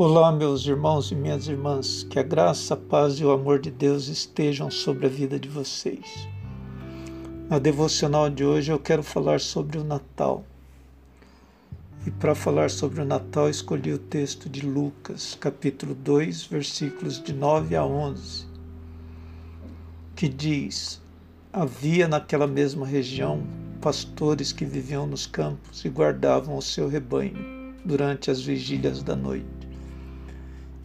Olá, meus irmãos e minhas irmãs, que a graça, a paz e o amor de Deus estejam sobre a vida de vocês. Na devocional de hoje eu quero falar sobre o Natal. E para falar sobre o Natal, escolhi o texto de Lucas, capítulo 2, versículos de 9 a 11, que diz: Havia naquela mesma região pastores que viviam nos campos e guardavam o seu rebanho durante as vigílias da noite.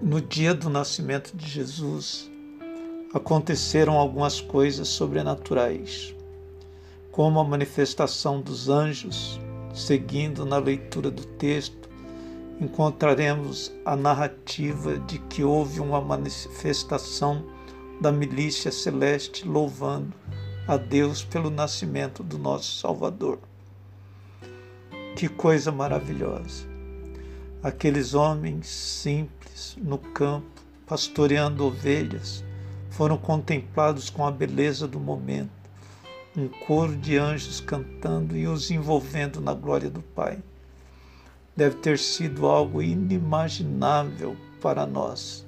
No dia do nascimento de Jesus, aconteceram algumas coisas sobrenaturais, como a manifestação dos anjos. Seguindo na leitura do texto, encontraremos a narrativa de que houve uma manifestação da milícia celeste louvando a Deus pelo nascimento do nosso Salvador. Que coisa maravilhosa! Aqueles homens simples no campo, pastoreando ovelhas, foram contemplados com a beleza do momento, um coro de anjos cantando e os envolvendo na glória do Pai. Deve ter sido algo inimaginável para nós.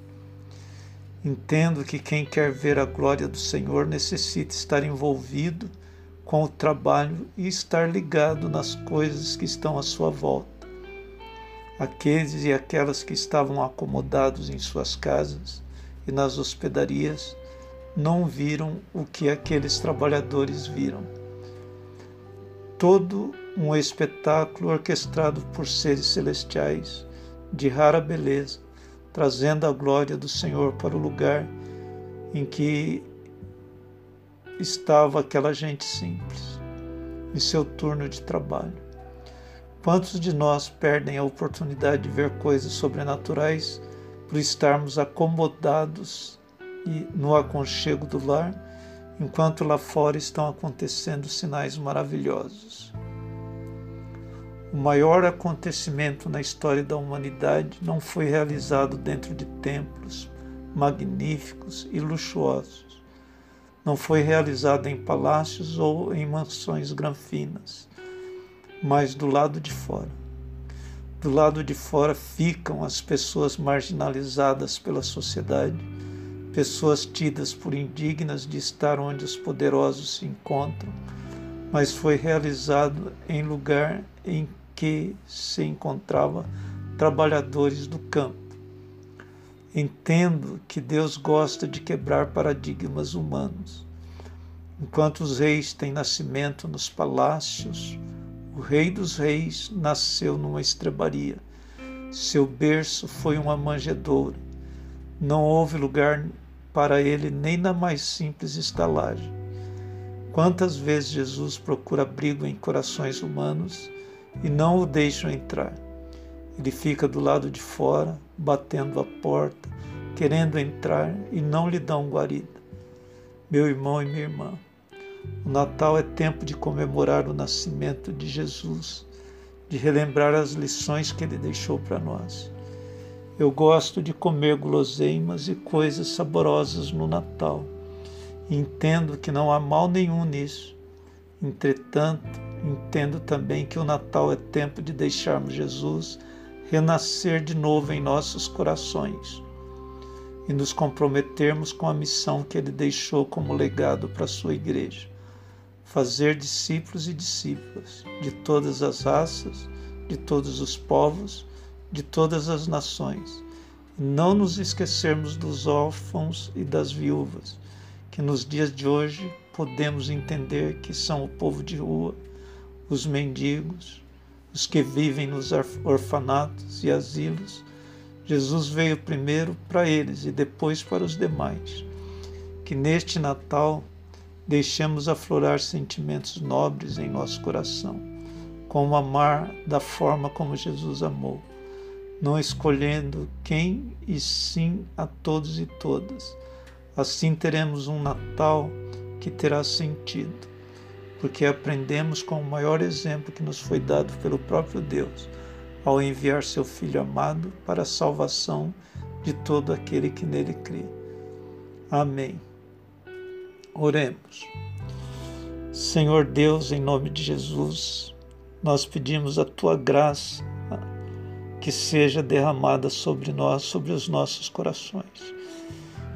Entendo que quem quer ver a glória do Senhor necessita estar envolvido com o trabalho e estar ligado nas coisas que estão à sua volta aqueles e aquelas que estavam acomodados em suas casas e nas hospedarias não viram o que aqueles trabalhadores viram. Todo um espetáculo orquestrado por seres celestiais de rara beleza, trazendo a glória do Senhor para o lugar em que estava aquela gente simples, em seu turno de trabalho. Quantos de nós perdem a oportunidade de ver coisas sobrenaturais por estarmos acomodados e no aconchego do lar, enquanto lá fora estão acontecendo sinais maravilhosos? O maior acontecimento na história da humanidade não foi realizado dentro de templos magníficos e luxuosos. Não foi realizado em palácios ou em mansões granfinas mas do lado de fora. Do lado de fora ficam as pessoas marginalizadas pela sociedade, pessoas tidas por indignas de estar onde os poderosos se encontram, mas foi realizado em lugar em que se encontrava trabalhadores do campo. Entendo que Deus gosta de quebrar paradigmas humanos. Enquanto os reis têm nascimento nos palácios, Rei dos Reis nasceu numa estrebaria. Seu berço foi uma manjedoura. Não houve lugar para ele nem na mais simples estalagem. Quantas vezes Jesus procura abrigo em corações humanos e não o deixam entrar? Ele fica do lado de fora, batendo a porta, querendo entrar e não lhe dão guarida. Meu irmão e minha irmã, o Natal é tempo de comemorar o nascimento de Jesus, de relembrar as lições que ele deixou para nós. Eu gosto de comer guloseimas e coisas saborosas no Natal. Entendo que não há mal nenhum nisso. Entretanto, entendo também que o Natal é tempo de deixarmos Jesus renascer de novo em nossos corações e nos comprometermos com a missão que ele deixou como legado para a sua igreja fazer discípulos e discípulas de todas as raças, de todos os povos, de todas as nações. Não nos esquecermos dos órfãos e das viúvas, que nos dias de hoje podemos entender que são o povo de rua, os mendigos, os que vivem nos orfanatos e asilos. Jesus veio primeiro para eles e depois para os demais. Que neste Natal deixemos aflorar sentimentos nobres em nosso coração, como amar da forma como Jesus amou, não escolhendo quem e sim a todos e todas. Assim teremos um Natal que terá sentido, porque aprendemos com o maior exemplo que nos foi dado pelo próprio Deus, ao enviar seu Filho amado para a salvação de todo aquele que nele crê. Amém. Oremos. Senhor Deus, em nome de Jesus, nós pedimos a tua graça que seja derramada sobre nós, sobre os nossos corações.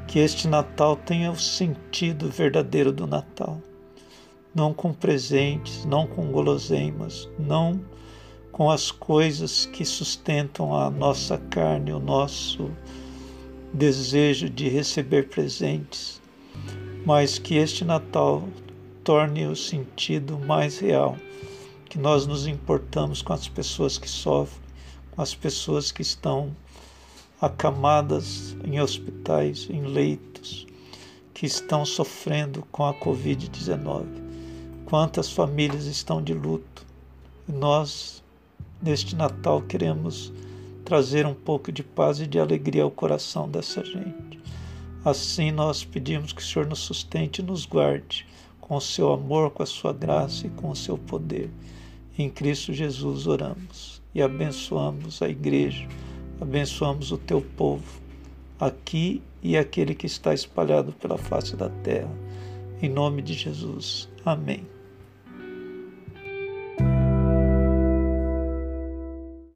Que este Natal tenha o sentido verdadeiro do Natal. Não com presentes, não com guloseimas, não com as coisas que sustentam a nossa carne, o nosso desejo de receber presentes, mas que este Natal torne o sentido mais real, que nós nos importamos com as pessoas que sofrem, com as pessoas que estão acamadas em hospitais, em leitos, que estão sofrendo com a Covid-19. Quantas famílias estão de luto. Nós, neste Natal, queremos trazer um pouco de paz e de alegria ao coração dessa gente. Assim nós pedimos que o Senhor nos sustente e nos guarde com o seu amor, com a sua graça e com o seu poder. Em Cristo Jesus oramos e abençoamos a igreja, abençoamos o teu povo, aqui e aquele que está espalhado pela face da terra. Em nome de Jesus. Amém.